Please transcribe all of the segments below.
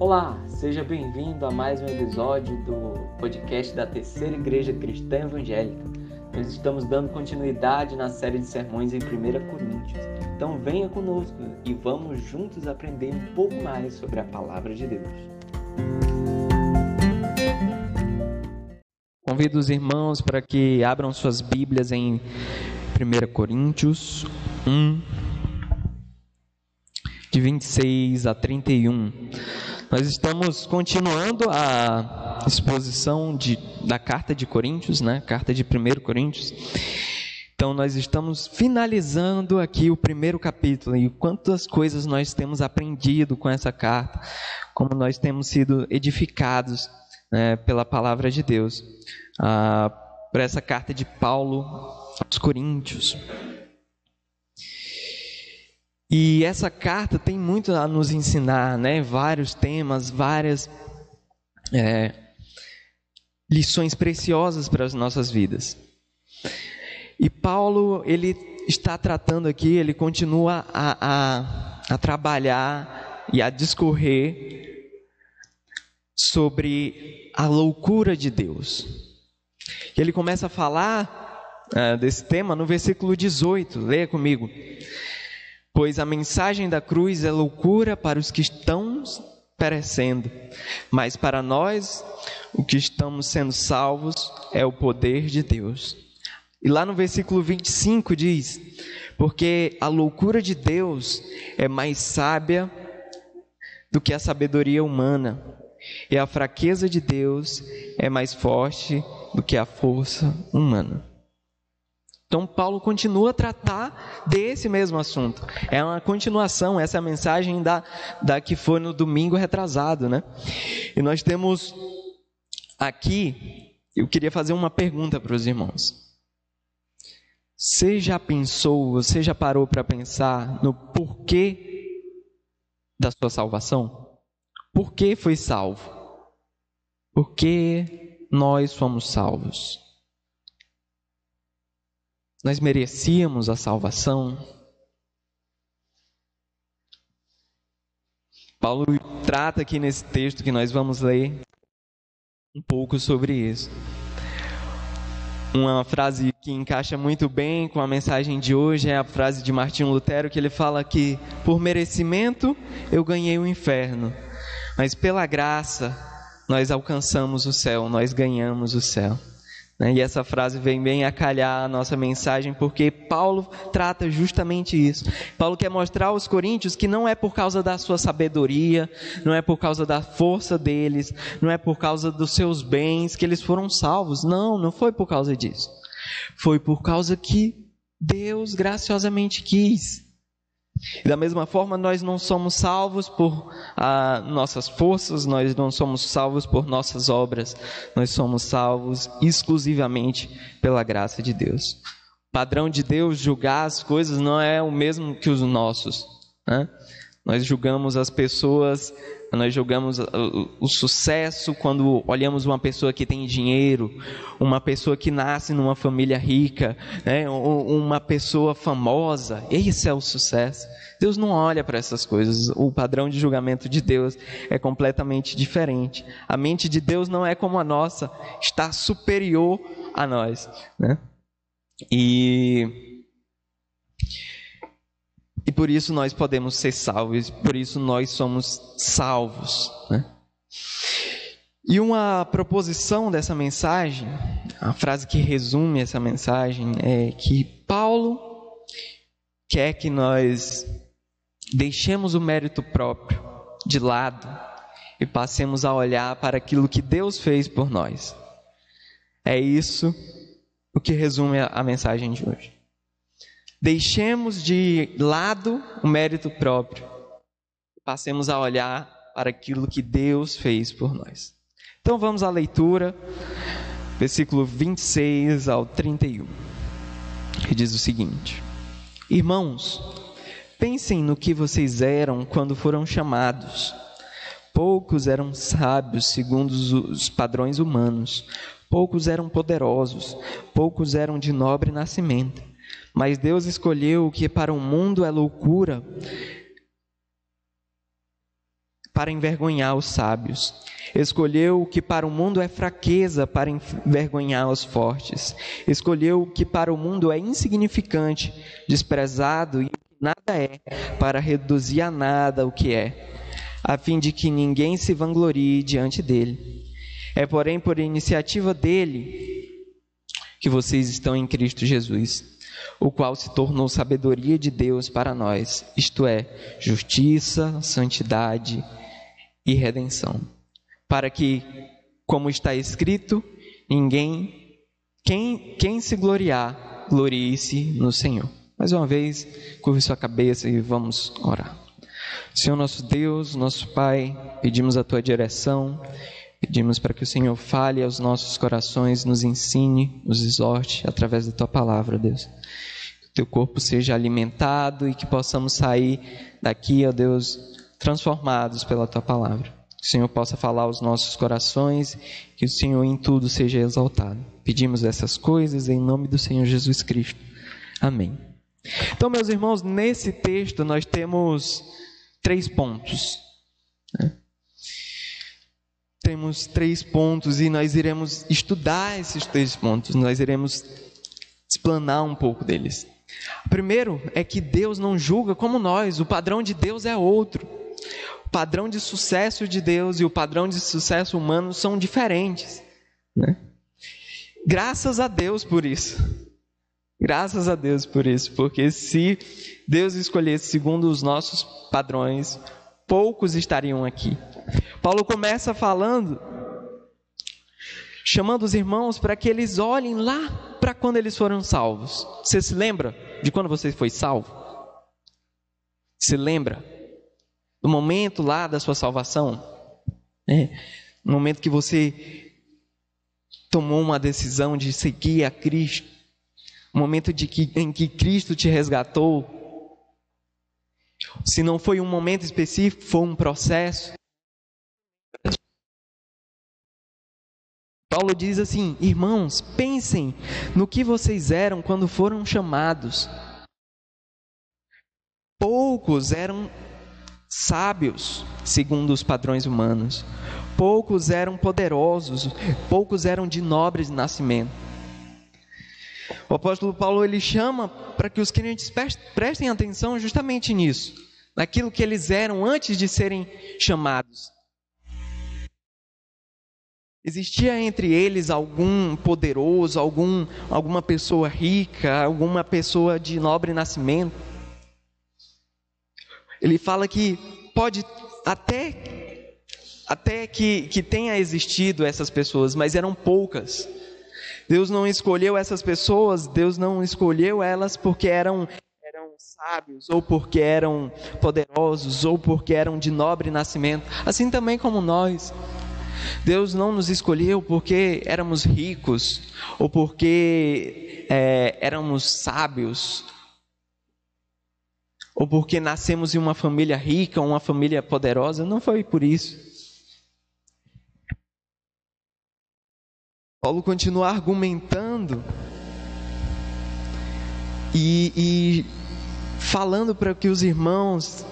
Olá, seja bem-vindo a mais um episódio do podcast da Terceira Igreja Cristã Evangélica. Nós estamos dando continuidade na série de sermões em 1 Coríntios. Então venha conosco e vamos juntos aprender um pouco mais sobre a palavra de Deus. Convido os irmãos para que abram suas Bíblias em 1 Coríntios 1, de 26 a 31. Nós estamos continuando a exposição de, da carta de Coríntios, né? Carta de 1 Coríntios. Então, nós estamos finalizando aqui o primeiro capítulo e quantas coisas nós temos aprendido com essa carta, como nós temos sido edificados né, pela palavra de Deus, ah, por essa carta de Paulo aos Coríntios. E essa carta tem muito a nos ensinar, né? Vários temas, várias é, lições preciosas para as nossas vidas. E Paulo, ele está tratando aqui, ele continua a, a, a trabalhar e a discorrer sobre a loucura de Deus. Ele começa a falar uh, desse tema no versículo 18, leia comigo. Pois a mensagem da cruz é loucura para os que estão perecendo, mas para nós, o que estamos sendo salvos, é o poder de Deus. E lá no versículo 25 diz: Porque a loucura de Deus é mais sábia do que a sabedoria humana, e a fraqueza de Deus é mais forte do que a força humana. Então, Paulo continua a tratar desse mesmo assunto. É uma continuação, essa é a mensagem da, da que foi no domingo retrasado, né? E nós temos aqui, eu queria fazer uma pergunta para os irmãos. Você já pensou, você já parou para pensar no porquê da sua salvação? Por que foi salvo? Por que nós fomos salvos? Nós merecíamos a salvação. Paulo trata aqui nesse texto que nós vamos ler um pouco sobre isso. Uma frase que encaixa muito bem com a mensagem de hoje é a frase de Martinho Lutero, que ele fala que por merecimento eu ganhei o inferno, mas pela graça nós alcançamos o céu, nós ganhamos o céu. Né? E essa frase vem bem a calhar a nossa mensagem, porque Paulo trata justamente isso. Paulo quer mostrar aos coríntios que não é por causa da sua sabedoria, não é por causa da força deles, não é por causa dos seus bens que eles foram salvos. Não, não foi por causa disso. Foi por causa que Deus graciosamente quis. E da mesma forma, nós não somos salvos por ah, nossas forças, nós não somos salvos por nossas obras, nós somos salvos exclusivamente pela graça de Deus. O padrão de Deus julgar as coisas não é o mesmo que os nossos. Né? Nós julgamos as pessoas nós julgamos o sucesso quando olhamos uma pessoa que tem dinheiro, uma pessoa que nasce numa família rica, né? uma pessoa famosa. Esse é o sucesso. Deus não olha para essas coisas. O padrão de julgamento de Deus é completamente diferente. A mente de Deus não é como a nossa, está superior a nós. Né? E e por isso nós podemos ser salvos, por isso nós somos salvos. Né? E uma proposição dessa mensagem, a frase que resume essa mensagem é que Paulo quer que nós deixemos o mérito próprio de lado e passemos a olhar para aquilo que Deus fez por nós. É isso o que resume a mensagem de hoje. Deixemos de lado o mérito próprio. Passemos a olhar para aquilo que Deus fez por nós. Então vamos à leitura, versículo 26 ao 31, que diz o seguinte: Irmãos, pensem no que vocês eram quando foram chamados. Poucos eram sábios segundo os padrões humanos, poucos eram poderosos, poucos eram de nobre nascimento. Mas Deus escolheu o que para o mundo é loucura, para envergonhar os sábios. Escolheu o que para o mundo é fraqueza para envergonhar os fortes. Escolheu o que para o mundo é insignificante, desprezado e nada é, para reduzir a nada o que é, a fim de que ninguém se vanglorie diante dele. É, porém, por iniciativa dele que vocês estão em Cristo Jesus, o qual se tornou sabedoria de Deus para nós, isto é, justiça, santidade e redenção para que, como está escrito, ninguém, quem, quem se gloriar, glorie-se no Senhor. Mais uma vez, curve sua cabeça e vamos orar. Senhor nosso Deus, nosso Pai, pedimos a tua direção, pedimos para que o Senhor fale aos nossos corações, nos ensine, nos exorte através da tua palavra, Deus. Teu corpo seja alimentado e que possamos sair daqui, ó Deus, transformados pela tua palavra. Que o Senhor possa falar aos nossos corações, que o Senhor em tudo seja exaltado. Pedimos essas coisas em nome do Senhor Jesus Cristo. Amém. Então, meus irmãos, nesse texto nós temos três pontos. Né? Temos três pontos e nós iremos estudar esses três pontos, nós iremos explanar um pouco deles. Primeiro é que Deus não julga como nós, o padrão de Deus é outro o padrão de sucesso de Deus e o padrão de sucesso humano são diferentes. Né? Graças a Deus por isso. Graças a Deus por isso, porque se Deus escolhesse segundo os nossos padrões, poucos estariam aqui. Paulo começa falando, chamando os irmãos para que eles olhem lá para quando eles foram salvos. Você se lembra de quando você foi salvo? Se lembra? no momento lá da sua salvação, né? no momento que você tomou uma decisão de seguir a Cristo, no momento de que, em que Cristo te resgatou, se não foi um momento específico, foi um processo. Paulo diz assim: irmãos, pensem no que vocês eram quando foram chamados. Poucos eram sábios, segundo os padrões humanos. Poucos eram poderosos, poucos eram de nobres nascimento. O apóstolo Paulo ele chama para que os crentes prestem atenção justamente nisso, naquilo que eles eram antes de serem chamados. Existia entre eles algum poderoso, algum, alguma pessoa rica, alguma pessoa de nobre nascimento? Ele fala que pode até, até que, que tenha existido essas pessoas, mas eram poucas. Deus não escolheu essas pessoas, Deus não escolheu elas porque eram, eram sábios, ou porque eram poderosos, ou porque eram de nobre nascimento, assim também como nós. Deus não nos escolheu porque éramos ricos, ou porque é, éramos sábios, ou porque nascemos em uma família rica, uma família poderosa, não foi por isso. Paulo continua argumentando e, e falando para que os irmãos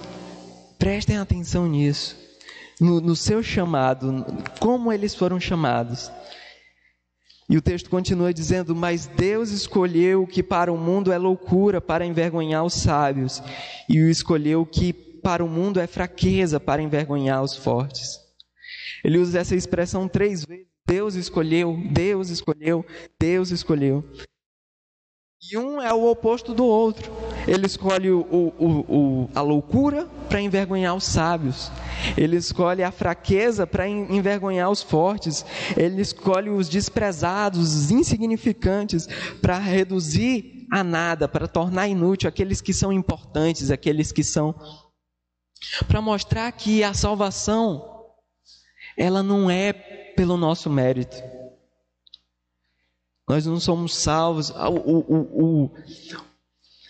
prestem atenção nisso, no, no seu chamado, como eles foram chamados. E o texto continua dizendo: Mas Deus escolheu o que para o mundo é loucura para envergonhar os sábios, e o escolheu o que para o mundo é fraqueza para envergonhar os fortes. Ele usa essa expressão três vezes: Deus escolheu, Deus escolheu, Deus escolheu. E um é o oposto do outro. Ele escolhe o, o, o, a loucura para envergonhar os sábios. Ele escolhe a fraqueza para envergonhar os fortes. Ele escolhe os desprezados, os insignificantes, para reduzir a nada, para tornar inútil aqueles que são importantes, aqueles que são. Para mostrar que a salvação, ela não é pelo nosso mérito. Nós não somos salvos. O, o, o,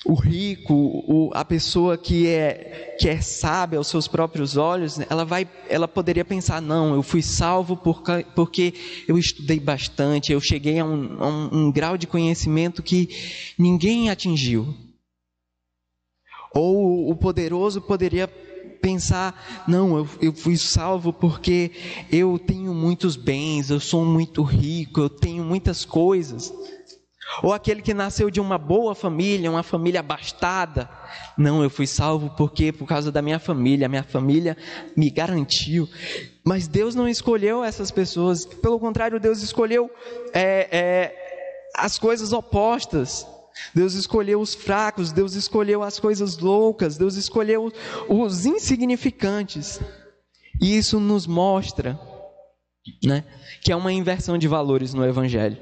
o rico, o, a pessoa que é, que é sábia aos seus próprios olhos, ela, vai, ela poderia pensar: não, eu fui salvo porque, porque eu estudei bastante, eu cheguei a um, a um, um grau de conhecimento que ninguém atingiu. Ou o poderoso poderia pensar, não, eu, eu fui salvo porque eu tenho muitos bens, eu sou muito rico, eu tenho muitas coisas. Ou aquele que nasceu de uma boa família, uma família abastada. Não, eu fui salvo porque por causa da minha família, a minha família me garantiu. Mas Deus não escolheu essas pessoas, pelo contrário, Deus escolheu é, é, as coisas opostas. Deus escolheu os fracos, Deus escolheu as coisas loucas, Deus escolheu os insignificantes. E isso nos mostra né, que é uma inversão de valores no Evangelho.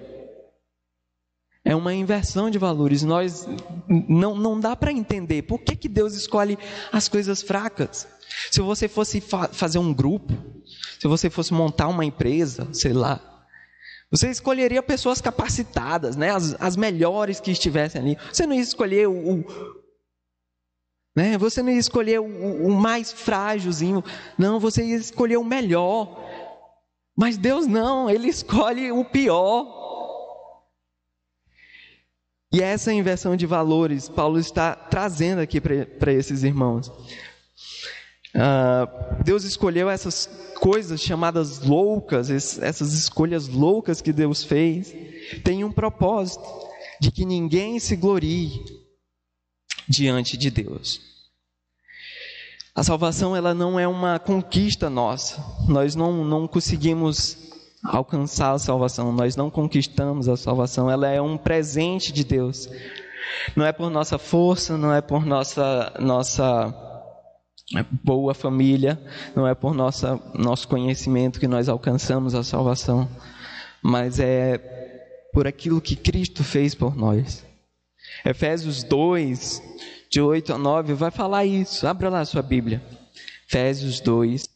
É uma inversão de valores. Nós não, não dá para entender por que, que Deus escolhe as coisas fracas. Se você fosse fa fazer um grupo, se você fosse montar uma empresa, sei lá, você escolheria pessoas capacitadas, né? as, as melhores que estivessem ali. Você não ia escolher o. o né? Você não ia escolher o, o mais frágilzinho. Não, você ia escolher o melhor. Mas Deus não, Ele escolhe o pior. E essa inversão de valores, Paulo está trazendo aqui para esses irmãos. Uh, Deus escolheu essas coisas chamadas loucas, essas escolhas loucas que Deus fez, tem um propósito de que ninguém se glorie diante de Deus. A salvação ela não é uma conquista nossa. Nós não, não conseguimos alcançar a salvação, nós não conquistamos a salvação, ela é um presente de Deus. Não é por nossa força, não é por nossa nossa boa família, não é por nossa nosso conhecimento que nós alcançamos a salvação, mas é por aquilo que Cristo fez por nós. Efésios 2, de 8 a 9, vai falar isso. Abra lá a sua Bíblia. Efésios 2,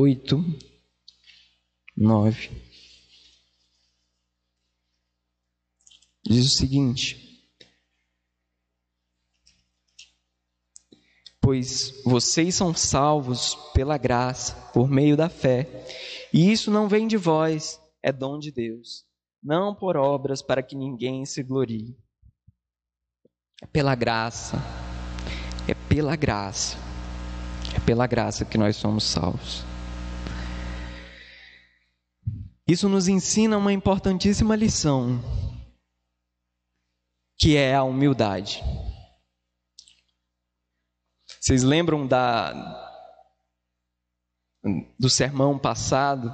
oito, nove. Diz o seguinte: Pois vocês são salvos pela graça, por meio da fé, e isso não vem de vós, é dom de Deus, não por obras para que ninguém se glorie. É pela graça, é pela graça, é pela graça que nós somos salvos. Isso nos ensina uma importantíssima lição, que é a humildade. Vocês lembram da do sermão passado?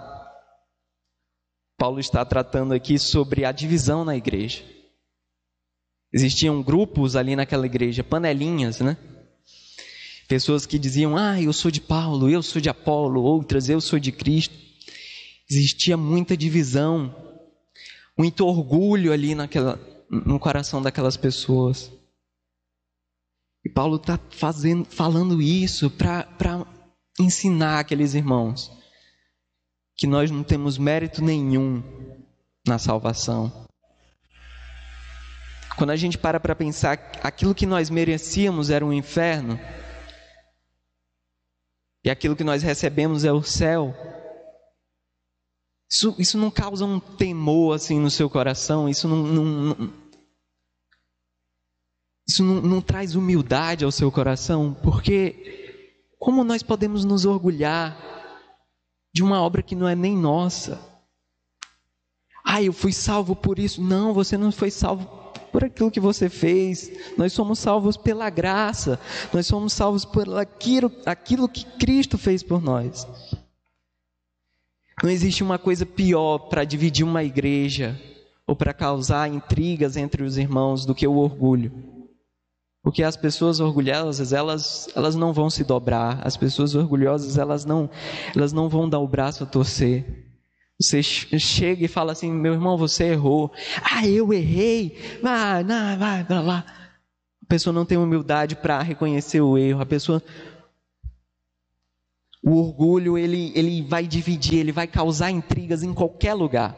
Paulo está tratando aqui sobre a divisão na igreja. Existiam grupos ali naquela igreja, panelinhas, né? Pessoas que diziam: "Ah, eu sou de Paulo, eu sou de Apolo", outras: "Eu sou de Cristo" existia muita divisão, muito orgulho ali naquela, no coração daquelas pessoas. E Paulo está falando isso para ensinar aqueles irmãos que nós não temos mérito nenhum na salvação. Quando a gente para para pensar aquilo que nós merecíamos era um inferno e aquilo que nós recebemos é o céu, isso, isso não causa um temor assim no seu coração? Isso não, não, não isso não, não traz humildade ao seu coração? Porque como nós podemos nos orgulhar de uma obra que não é nem nossa? Ah, eu fui salvo por isso. Não, você não foi salvo por aquilo que você fez. Nós somos salvos pela graça. Nós somos salvos por aquilo, aquilo que Cristo fez por nós. Não existe uma coisa pior para dividir uma igreja ou para causar intrigas entre os irmãos do que o orgulho. Porque as pessoas orgulhosas, elas, elas não vão se dobrar. As pessoas orgulhosas, elas não, elas não vão dar o braço a torcer. Você chega e fala assim, meu irmão, você errou. Ah, eu errei. Vai, vai, vai, vai lá. A pessoa não tem humildade para reconhecer o erro. A pessoa o orgulho ele, ele vai dividir, ele vai causar intrigas em qualquer lugar.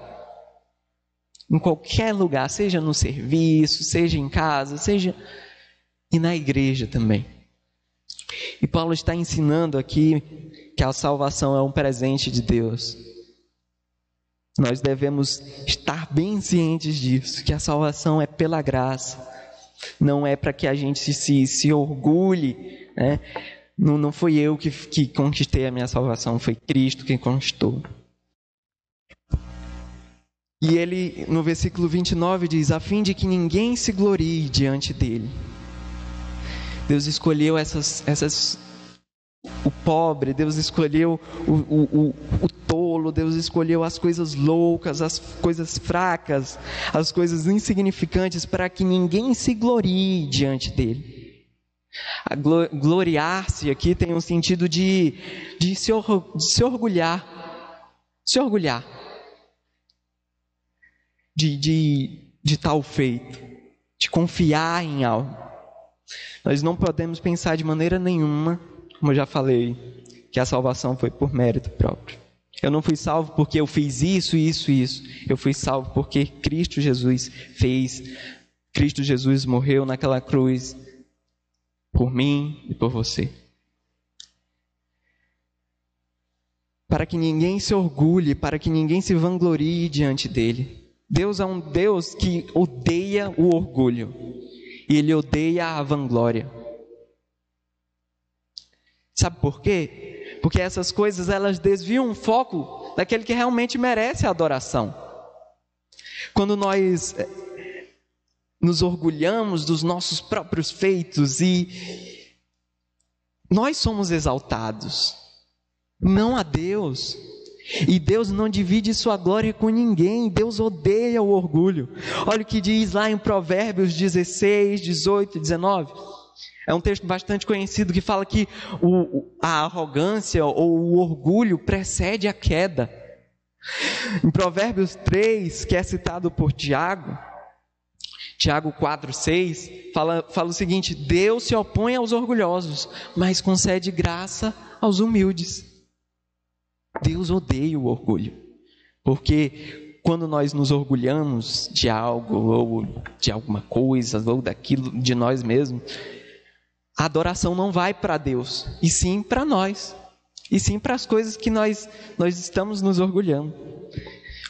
Em qualquer lugar, seja no serviço, seja em casa, seja e na igreja também. E Paulo está ensinando aqui que a salvação é um presente de Deus. Nós devemos estar bem cientes disso, que a salvação é pela graça, não é para que a gente se, se, orgulhe, né? Não, não foi eu que, que conquistei a minha salvação, foi Cristo quem conquistou. E ele, no versículo 29, diz: a fim de que ninguém se glorie diante dele. Deus escolheu essas, essas o pobre, Deus escolheu o, o, o, o, tolo, Deus escolheu as coisas loucas, as coisas fracas, as coisas insignificantes, para que ninguém se glorie diante dele. Gloriar-se aqui tem um sentido de, de, se, or, de se orgulhar. Se orgulhar. De, de, de tal feito. De confiar em algo. Nós não podemos pensar de maneira nenhuma, como eu já falei, que a salvação foi por mérito próprio. Eu não fui salvo porque eu fiz isso, isso, isso. Eu fui salvo porque Cristo Jesus fez. Cristo Jesus morreu naquela cruz por mim e por você. Para que ninguém se orgulhe, para que ninguém se vanglorie diante dele. Deus é um Deus que odeia o orgulho e ele odeia a vanglória. Sabe por quê? Porque essas coisas elas desviam o foco daquele que realmente merece a adoração. Quando nós nos orgulhamos dos nossos próprios feitos e nós somos exaltados, não a Deus. E Deus não divide sua glória com ninguém, Deus odeia o orgulho. Olha o que diz lá em Provérbios 16, 18 e 19. É um texto bastante conhecido que fala que o, a arrogância ou o orgulho precede a queda. Em Provérbios 3, que é citado por Tiago, Tiago 4, 6, fala, fala o seguinte: Deus se opõe aos orgulhosos, mas concede graça aos humildes. Deus odeia o orgulho, porque quando nós nos orgulhamos de algo, ou de alguma coisa, ou daquilo de nós mesmos, a adoração não vai para Deus, e sim para nós, e sim para as coisas que nós, nós estamos nos orgulhando.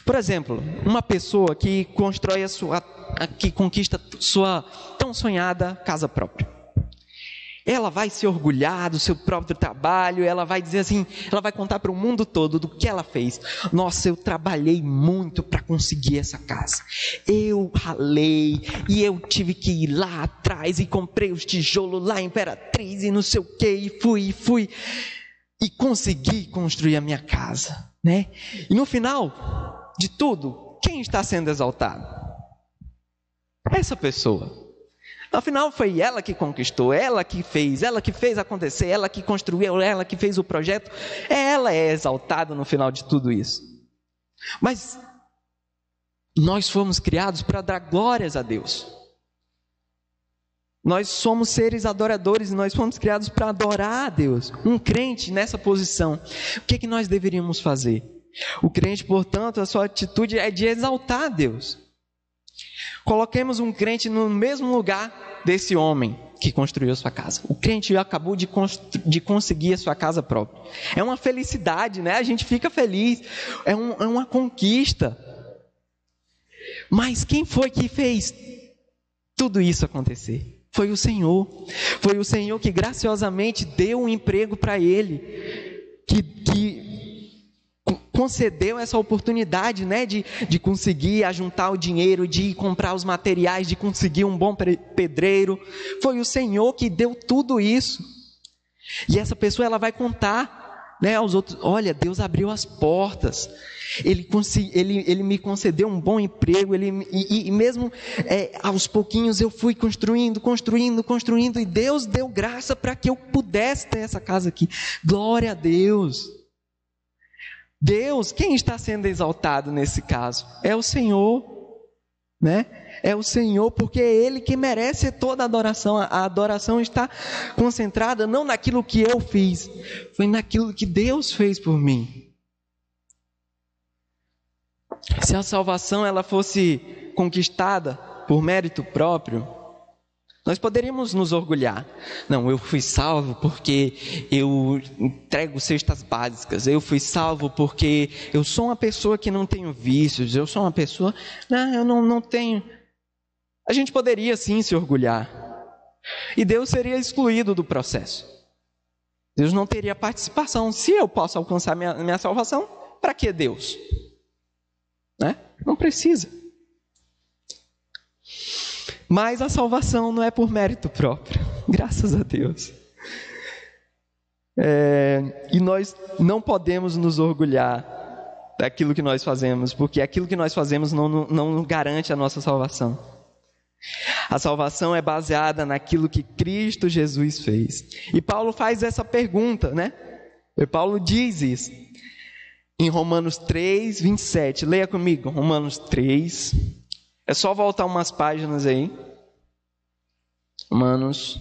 Por exemplo, uma pessoa que constrói a sua que conquista sua tão sonhada casa própria. Ela vai se orgulhar do seu próprio trabalho, ela vai dizer assim, ela vai contar para o mundo todo do que ela fez. Nossa, eu trabalhei muito para conseguir essa casa. Eu ralei e eu tive que ir lá atrás e comprei os tijolos lá em Imperatriz e não sei o que, e fui, e fui e consegui construir a minha casa, né? E no final de tudo, quem está sendo exaltado? Essa pessoa. Afinal, foi ela que conquistou, ela que fez, ela que fez acontecer, ela que construiu, ela que fez o projeto. Ela é exaltada no final de tudo isso. Mas nós fomos criados para dar glórias a Deus. Nós somos seres adoradores e nós fomos criados para adorar a Deus. Um crente nessa posição, o que, é que nós deveríamos fazer? O crente, portanto, a sua atitude é de exaltar a Deus. Coloquemos um crente no mesmo lugar desse homem que construiu a sua casa. O crente acabou de, de conseguir a sua casa própria. É uma felicidade, né? A gente fica feliz. É, um, é uma conquista. Mas quem foi que fez tudo isso acontecer? Foi o Senhor. Foi o Senhor que graciosamente deu um emprego para ele. Que, que concedeu essa oportunidade, né, de, de conseguir ajuntar o dinheiro, de comprar os materiais, de conseguir um bom pedreiro. Foi o Senhor que deu tudo isso. E essa pessoa ela vai contar, né, aos outros, olha, Deus abriu as portas. Ele, ele, ele me concedeu um bom emprego, ele, e, e mesmo é, aos pouquinhos eu fui construindo, construindo, construindo, e Deus deu graça para que eu pudesse ter essa casa aqui. Glória a Deus. Deus, quem está sendo exaltado nesse caso? É o Senhor, né? É o Senhor, porque é Ele que merece toda a adoração. A adoração está concentrada não naquilo que eu fiz, foi naquilo que Deus fez por mim. Se a salvação ela fosse conquistada por mérito próprio, Nós poderíamos nos orgulhar. Não, eu fui salvo porque eu entrego cestas básicas. Eu fui salvo porque eu sou uma pessoa que não tenho vícios. Eu sou uma pessoa. Não, eu não, não tenho. A gente poderia sim se orgulhar. E Deus seria excluído do processo. Deus não teria participação. Se eu posso alcançar minha, minha salvação, para que Deus? Né? Não precisa. Mas a salvação não é por mérito próprio, graças a Deus. É, e nós não podemos nos orgulhar daquilo que nós fazemos, porque aquilo que nós fazemos não, não, garante a nossa salvação. A salvação é baseada naquilo que Cristo Jesus fez. E Paulo faz essa pergunta, né? E Paulo diz isso em Romanos 3, 27. Leia comigo, Romanos 3, é só voltar umas páginas aí. Romanos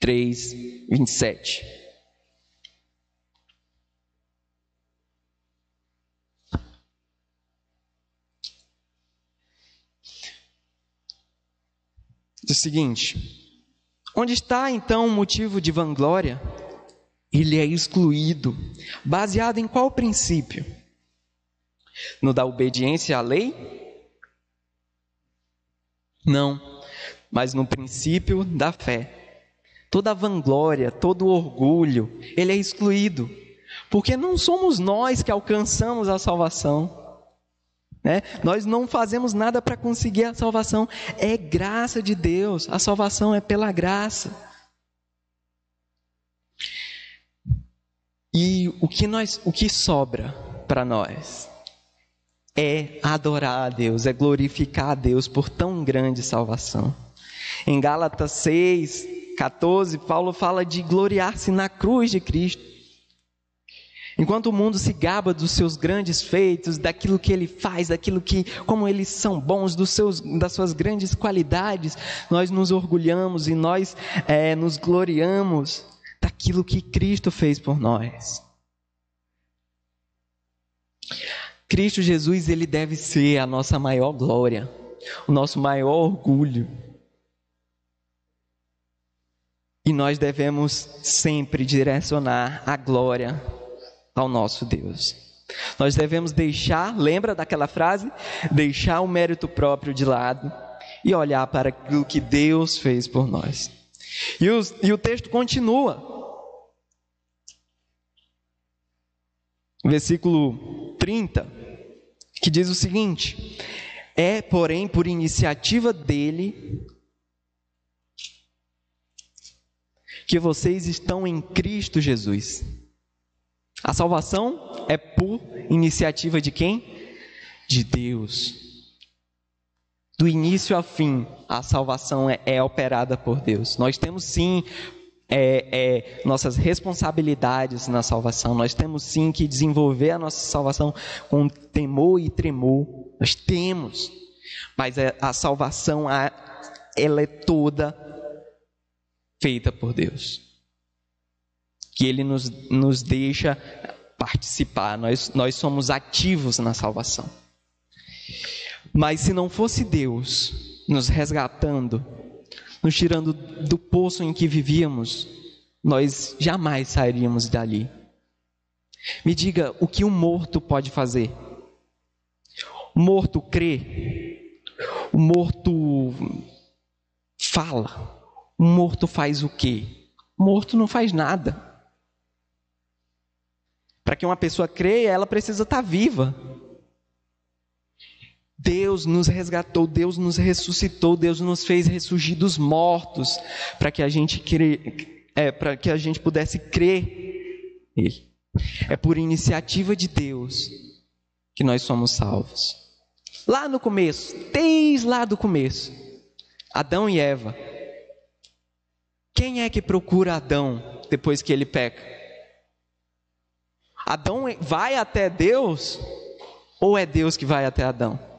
3, 27. Diz o seguinte: onde está então o motivo de vanglória? Ele é excluído. Baseado em qual princípio? No da obediência à lei não, mas no princípio da fé. Toda vanglória, todo orgulho, ele é excluído, porque não somos nós que alcançamos a salvação. Né? Nós não fazemos nada para conseguir a salvação, é graça de Deus, a salvação é pela graça. E o que nós, o que sobra para nós? É adorar a Deus, é glorificar a Deus por tão grande salvação. Em Gálatas 6, 14, Paulo fala de gloriar-se na cruz de Cristo. Enquanto o mundo se gaba dos seus grandes feitos, daquilo que ele faz, daquilo que, como eles são bons, dos seus, das suas grandes qualidades, nós nos orgulhamos e nós é, nos gloriamos daquilo que Cristo fez por nós. Cristo Jesus, ele deve ser a nossa maior glória, o nosso maior orgulho. E nós devemos sempre direcionar a glória ao nosso Deus. Nós devemos deixar, lembra daquela frase? Deixar o mérito próprio de lado e olhar para aquilo que Deus fez por nós. E, os, e o texto continua. Versículo 30 que diz o seguinte: É, porém, por iniciativa dele que vocês estão em Cristo Jesus. A salvação é por iniciativa de quem? De Deus. Do início ao fim, a salvação é, é operada por Deus. Nós temos sim é, é, nossas responsabilidades na salvação. Nós temos sim que desenvolver a nossa salvação com temor e tremor. Nós temos, mas a, a salvação ela é toda feita por Deus. Que Ele nos, nos deixa participar. Nós, nós somos ativos na salvação. Mas se não fosse Deus nos resgatando, nos tirando do poço em que vivíamos, nós jamais sairíamos dali. Me diga o que um morto pode fazer. O morto crê, o morto fala, o morto faz o quê? O morto não faz nada. Para que uma pessoa creia, ela precisa estar viva. Deus nos resgatou, Deus nos ressuscitou, Deus nos fez ressurgir dos mortos para que a gente é, para que a gente pudesse crer nele. É por iniciativa de Deus que nós somos salvos. Lá no começo, desde lá do começo, Adão e Eva. Quem é que procura Adão depois que ele peca? Adão vai até Deus ou é Deus que vai até Adão?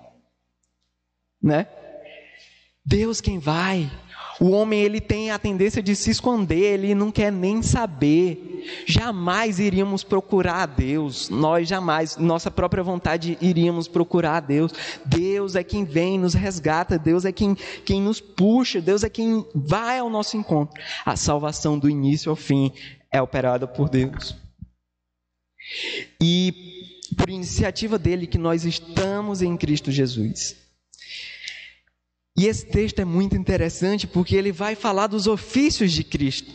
Né? Deus quem vai. O homem ele tem a tendência de se esconder, ele não quer nem saber. Jamais iríamos procurar a Deus, nós jamais, nossa própria vontade iríamos procurar a Deus. Deus é quem vem, nos resgata, Deus é quem, quem nos puxa, Deus é quem vai ao nosso encontro. A salvação do início ao fim é operada por Deus. E por iniciativa dele que nós estamos em Cristo Jesus. E esse texto é muito interessante porque ele vai falar dos ofícios de Cristo.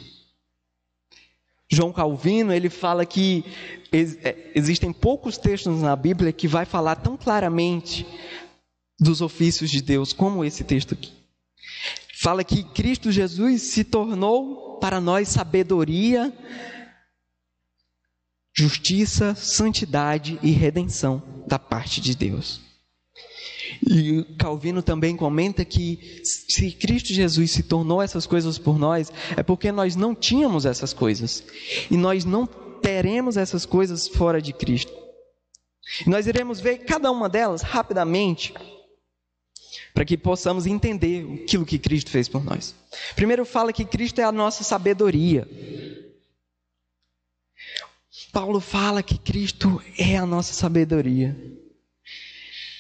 João Calvino, ele fala que é, existem poucos textos na Bíblia que vai falar tão claramente dos ofícios de Deus como esse texto aqui. Fala que Cristo Jesus se tornou para nós sabedoria, justiça, santidade e redenção da parte de Deus. E Calvino também comenta que se Cristo Jesus se tornou essas coisas por nós, é porque nós não tínhamos essas coisas. E nós não teremos essas coisas fora de Cristo. E nós iremos ver cada uma delas rapidamente, para que possamos entender aquilo que Cristo fez por nós. Primeiro fala que Cristo é a nossa sabedoria. Paulo fala que Cristo é a nossa sabedoria.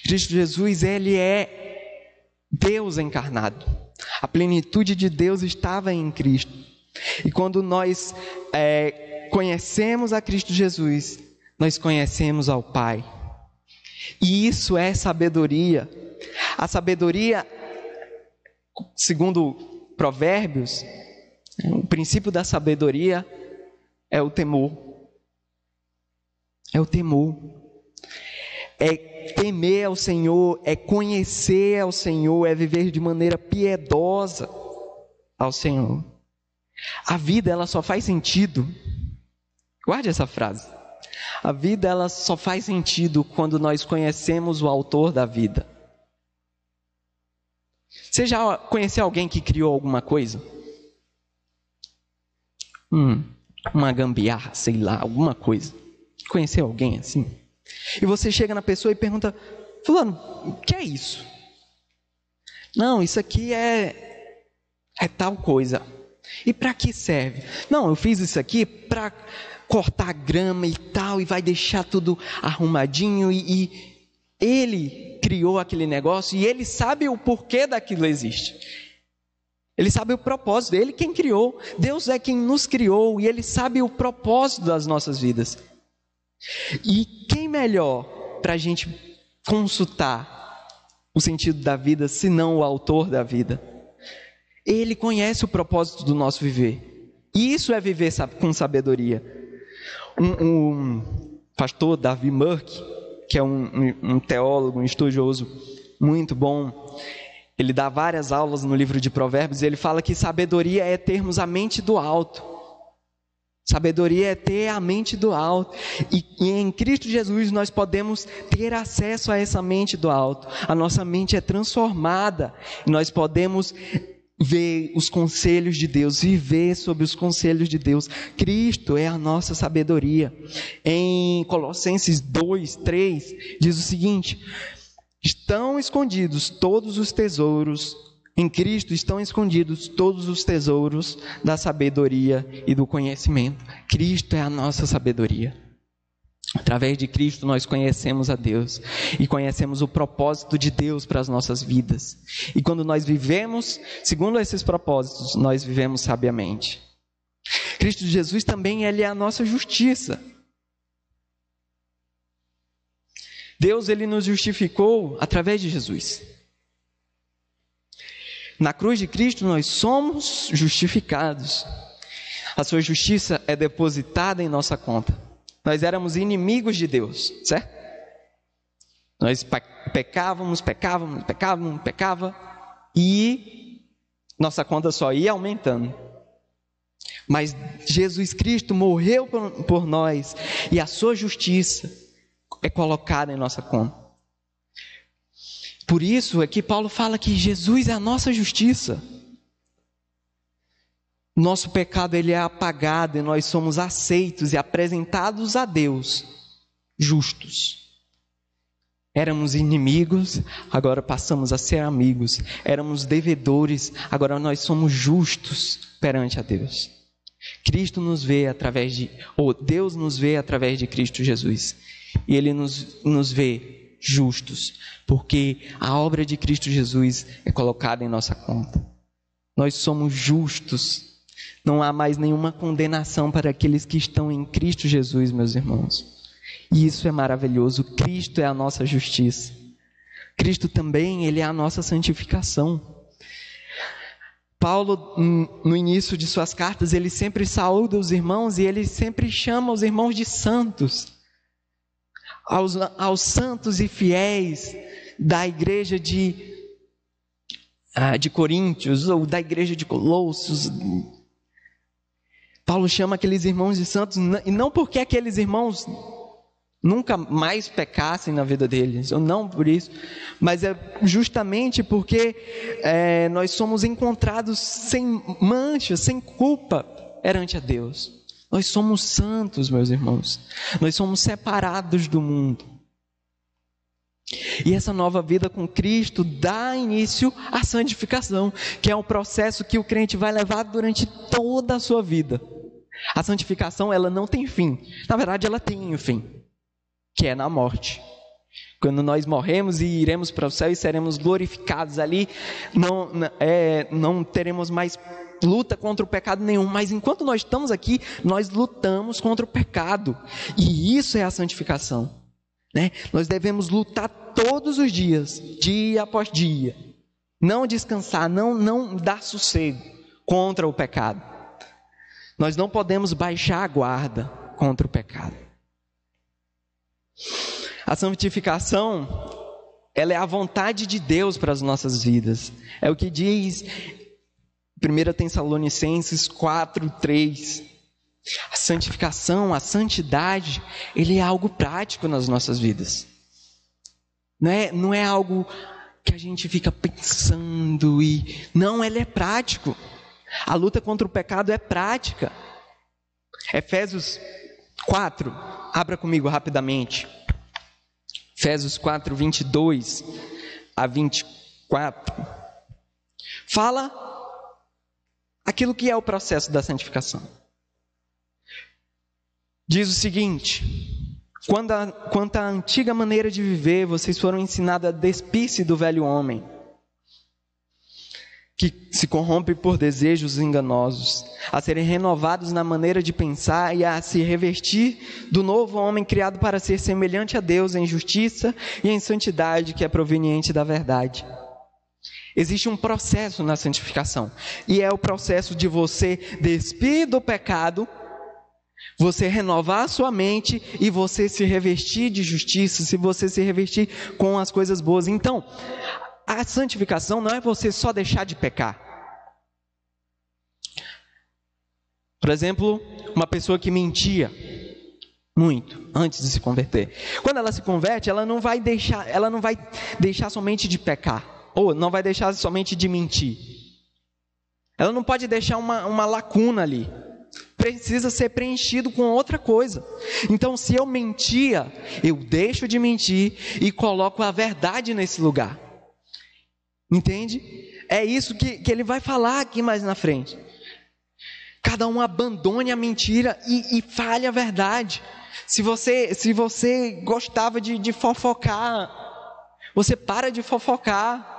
Cristo Jesus, ele é Deus encarnado. A plenitude de Deus estava em Cristo. E quando nós é, conhecemos a Cristo Jesus, nós conhecemos ao Pai. E isso é sabedoria. A sabedoria, segundo Provérbios, o princípio da sabedoria é o temor. É o temor. É temer ao Senhor, é conhecer ao Senhor, é viver de maneira piedosa ao Senhor. A vida ela só faz sentido. Guarde essa frase. A vida ela só faz sentido quando nós conhecemos o autor da vida. Você já conheceu alguém que criou alguma coisa? Hum, uma gambiarra, sei lá, alguma coisa. Conheceu alguém assim? E você chega na pessoa e pergunta: Fulano, o que é isso? Não, isso aqui é, é tal coisa. E para que serve? Não, eu fiz isso aqui para cortar grama e tal, e vai deixar tudo arrumadinho. E, e ele criou aquele negócio e ele sabe o porquê daquilo existe. Ele sabe o propósito dele, quem criou. Deus é quem nos criou e ele sabe o propósito das nossas vidas. E quem melhor para a gente consultar o sentido da vida, se não o autor da vida? Ele conhece o propósito do nosso viver. E isso é viver com sabedoria. Um, um pastor, Davi Murk, que é um, um, teólogo, um estudioso muito bom, ele dá várias aulas no livro de Provérbios e ele fala que sabedoria é termos a mente do alto. Sabedoria é ter a mente do alto. E, e, em Cristo Jesus nós podemos ter acesso a essa mente do alto. A nossa mente é transformada. Nós podemos ver os conselhos de Deus, viver sobre os conselhos de Deus. Cristo é a nossa sabedoria. Em Colossenses 2, 3, diz o seguinte: Estão escondidos todos os tesouros em Cristo estão escondidos todos os tesouros da sabedoria e do conhecimento. Cristo é a nossa sabedoria. Através de Cristo nós conhecemos a Deus e conhecemos o propósito de Deus para as nossas vidas. E quando nós vivemos segundo esses propósitos, nós vivemos sabiamente. Cristo Jesus também ele é a nossa justiça. Deus ele nos justificou através de Jesus. Na cruz de Cristo nós somos justificados. A sua justiça é depositada em nossa conta. Nós éramos inimigos de Deus, certo? Nós pecávamos, pecávamos, pecávamos, pecava e nossa conta só ia aumentando. Mas Jesus Cristo morreu por, por nós e a sua justiça é colocada em nossa conta. Por isso é que Paulo fala que Jesus é a nossa justiça. Nosso pecado ele é apagado e nós somos aceitos e apresentados a Deus justos. Éramos inimigos, agora passamos a ser amigos. Éramos devedores, agora nós somos justos perante a Deus. Cristo nos vê através de, ou Deus nos vê através de Cristo Jesus. E Ele nos, nos vê justos, porque a obra de Cristo Jesus é colocada em nossa conta. Nós somos justos. Não há mais nenhuma condenação para aqueles que estão em Cristo Jesus, meus irmãos. E isso é maravilhoso. Cristo é a nossa justiça. Cristo também, ele é a nossa santificação. Paulo, no início de suas cartas, ele sempre saúda os irmãos e ele sempre chama os irmãos de santos. Aos, aos santos e fiéis da igreja de, ah, de Coríntios ou da igreja de Colossos. Paulo chama aqueles irmãos de santos, e não porque aqueles irmãos nunca mais pecassem na vida deles, ou não por isso, mas é justamente porque é, nós somos encontrados sem mancha, sem culpa perante a Deus. Nós somos santos, meus irmãos. Nós somos separados do mundo. E essa nova vida com Cristo dá início à santificação, que é um processo que o crente vai levar durante toda a sua vida. A santificação, ela não tem fim. Na verdade, ela tem um fim que é na morte. Quando nós morremos e iremos para o céu e seremos glorificados ali, não, é, não teremos mais luta contra o pecado nenhum, mas enquanto nós estamos aqui, nós lutamos contra o pecado, e isso é a santificação. Né? Nós devemos lutar todos os dias, dia após dia, não descansar, não, não dar sossego contra o pecado. Nós não podemos baixar a guarda contra o pecado. A santificação, ela é a vontade de Deus para as nossas vidas. É o que diz 1 Tessalonicenses 4, 3. A santificação, a santidade, ele é algo prático nas nossas vidas. Não é, não é algo que a gente fica pensando e. Não, ele é prático. A luta contra o pecado é prática. Efésios 4, abra comigo rapidamente. Efésios 4, 22 a 24. Fala aquilo que é o processo da santificação. Diz o seguinte: quando a, quanto à antiga maneira de viver, vocês foram ensinados a despir-se do velho homem que se corrompe por desejos enganosos, a serem renovados na maneira de pensar e a se revestir do novo homem criado para ser semelhante a Deus em justiça e em santidade que é proveniente da verdade. Existe um processo na santificação, e é o processo de você despir do pecado, você renovar a sua mente e você se revestir de justiça, se você se revestir com as coisas boas. Então, a santificação não é você só deixar de pecar. Por exemplo, uma pessoa que mentia muito antes de se converter. Quando ela se converte, ela não vai deixar, ela não vai deixar somente de pecar, ou não vai deixar somente de mentir. Ela não pode deixar uma, uma lacuna ali. Precisa ser preenchido com outra coisa. Então, se eu mentia, eu deixo de mentir e coloco a verdade nesse lugar. Entende? É isso que, que ele vai falar aqui mais na frente. Cada um abandone a mentira e, e fale a verdade. Se você, se você gostava de, de fofocar, você para de fofocar.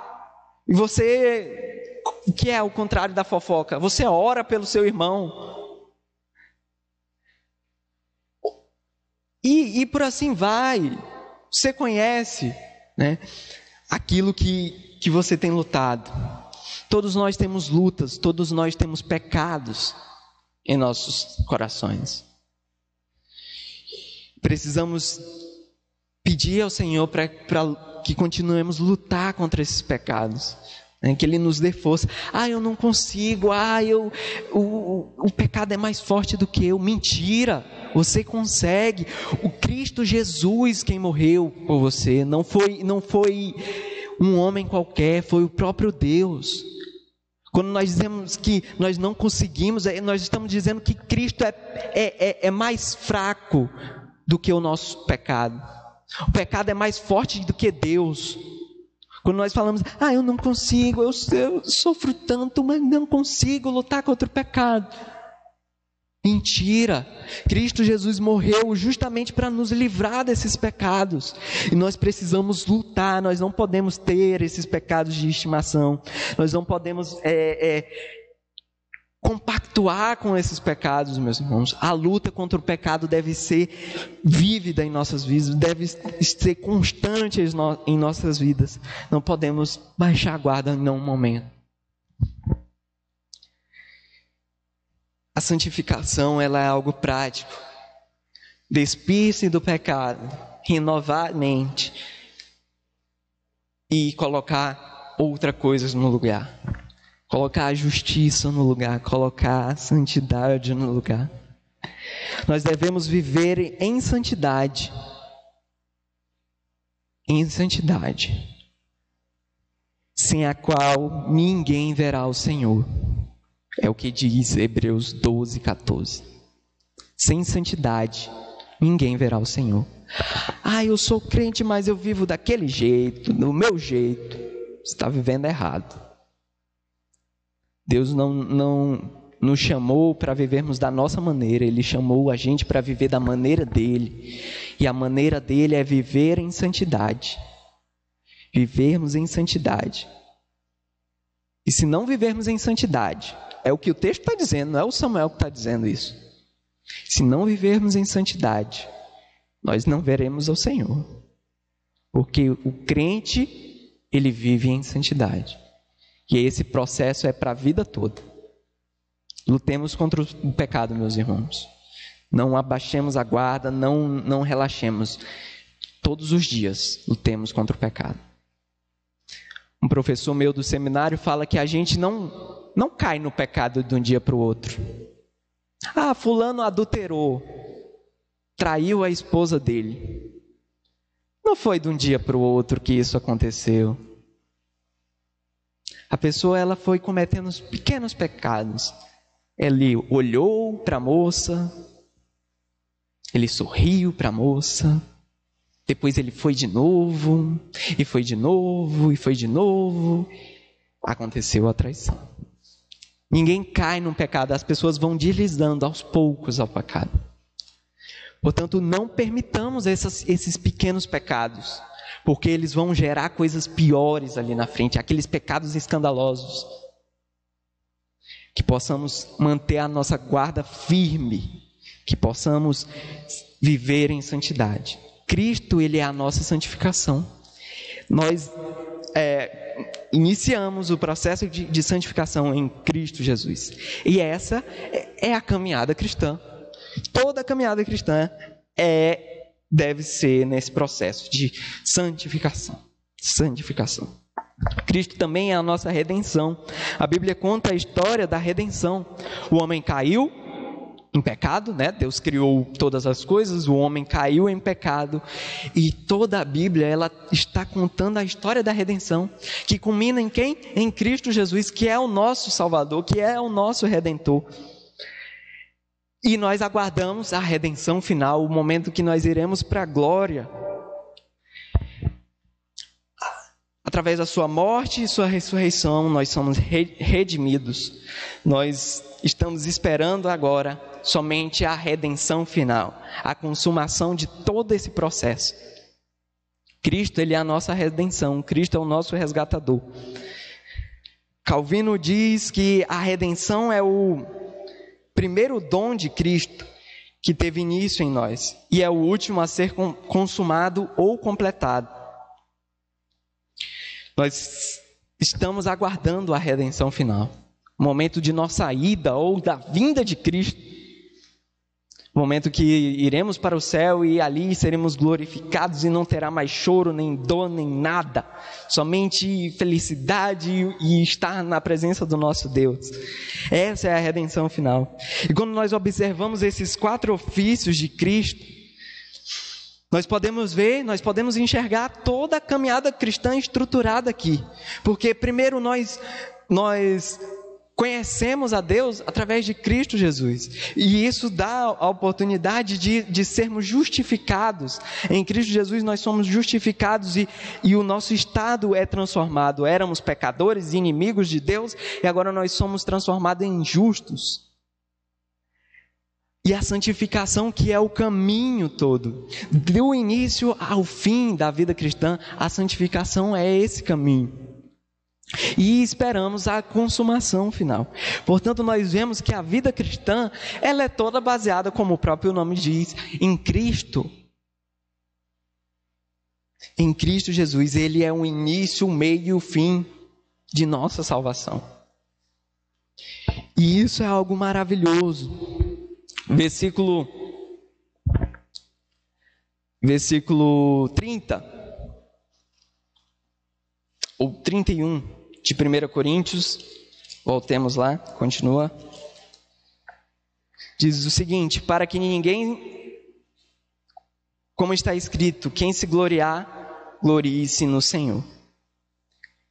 E você, o que é o contrário da fofoca? Você ora pelo seu irmão. E, e por assim vai. Você conhece, né? Aquilo que, que você tem lutado. Todos nós temos lutas, todos nós temos pecados em nossos corações. Precisamos pedir ao Senhor para que continuemos lutar contra esses pecados. Né? Que Ele nos dê força. Ah, eu não consigo. Ah, eu, o, o pecado é mais forte do que eu. Mentira. Você consegue. O Cristo Jesus quem morreu por você. Não foi, não foi um homem qualquer, foi o próprio Deus. Quando nós dizemos que nós não conseguimos, é, nós estamos dizendo que Cristo é, é, é, é mais fraco do que o nosso pecado. O pecado é mais forte do que Deus. Quando nós falamos, ah, eu não consigo, eu, eu sofro tanto, mas não consigo lutar contra o pecado. Mentira! Cristo Jesus morreu justamente para nos livrar desses pecados. E nós precisamos lutar, nós não podemos ter esses pecados de estimação. Nós não podemos é, é, compactuar com esses pecados, meus irmãos. A luta contra o pecado deve ser vívida em nossas vidas, deve ser constante em nossas vidas. Não podemos baixar a guarda em nenhum momento. A santificação ela é algo prático. Despir-se do pecado, renovar a mente e colocar outra coisa no lugar. Colocar a justiça no lugar, colocar a santidade no lugar. Nós devemos viver em santidade. Em santidade. Sem a qual ninguém verá o Senhor. É o que diz Hebreus 12, 14. Sem santidade, ninguém verá o Senhor. Ah, eu sou crente, mas eu vivo daquele jeito, do meu jeito. Está vivendo errado. Deus não, não nos chamou para vivermos da nossa maneira, Ele chamou a gente para viver da maneira dele. E a maneira dele é viver em santidade. Vivermos em santidade. E se não vivermos em santidade, é o que o texto está dizendo, não é o Samuel que está dizendo isso. Se não vivermos em santidade, nós não veremos ao Senhor. Porque o crente, ele vive em santidade. E esse processo é para a vida toda. Lutemos contra o pecado, meus irmãos. Não abaixemos a guarda, não, não relaxemos. Todos os dias lutemos contra o pecado. Um professor meu do seminário fala que a gente não não cai no pecado de um dia para o outro. Ah, fulano adulterou, traiu a esposa dele. Não foi de um dia para o outro que isso aconteceu. A pessoa ela foi cometendo pequenos pecados. Ele olhou para a moça, ele sorriu para a moça, depois ele foi de novo, e foi de novo, e foi de novo. Aconteceu a traição. Ninguém cai num pecado, as pessoas vão deslizando aos poucos ao pecado. Portanto, não permitamos essas, esses pequenos pecados, porque eles vão gerar coisas piores ali na frente, aqueles pecados escandalosos. Que possamos manter a nossa guarda firme, que possamos viver em santidade. Cristo, Ele é a nossa santificação. Nós é, iniciamos o processo de, de santificação em Cristo Jesus. E essa é, a caminhada cristã. Toda caminhada cristã é deve ser nesse processo de santificação. Santificação. Cristo também é a nossa redenção. A Bíblia conta a história da redenção. O homem caiu, em pecado, né? Deus criou todas as coisas, o homem caiu em pecado e toda a Bíblia ela está contando a história da redenção, que culmina em quem? Em Cristo Jesus, que é o nosso Salvador, que é o nosso redentor. E nós aguardamos a redenção final, o momento que nós iremos para a glória. Através da sua morte e sua ressurreição, nós somos redimidos. Nós estamos esperando agora somente a redenção final, a consumação de todo esse processo. Cristo, ele é a nossa redenção, Cristo é o nosso resgatador. Calvino diz que a redenção é o primeiro dom de Cristo que teve início em nós e é o último a ser consumado ou completado. Nós estamos aguardando a redenção final, o momento de nossa ida ou da vinda de Cristo momento que iremos para o céu e ali seremos glorificados e não terá mais choro, nem dor, nem nada, somente felicidade e estar na presença do nosso Deus. Essa é a redenção final. E quando nós observamos esses quatro ofícios de Cristo, nós podemos ver, nós podemos enxergar toda a caminhada cristã estruturada aqui. Porque primeiro nós nós Conhecemos a Deus através de Cristo Jesus. E isso dá a oportunidade de, de sermos justificados. Em Cristo Jesus nós somos justificados e, e o nosso estado é transformado. Éramos pecadores, inimigos de Deus, e agora nós somos transformados em justos. E a santificação, que é o caminho todo, do início ao fim da vida cristã, a santificação é esse caminho e esperamos a consumação final. Portanto, nós vemos que a vida cristã, ela é toda baseada, como o próprio nome diz, em Cristo. Em Cristo Jesus, ele é o início, o meio e o fim de nossa salvação. E isso é algo maravilhoso. Versículo versículo 30 ou 31 de 1 Coríntios, voltemos lá, continua. Diz o seguinte: para que ninguém, como está escrito, quem se gloriar, glorie-se no Senhor.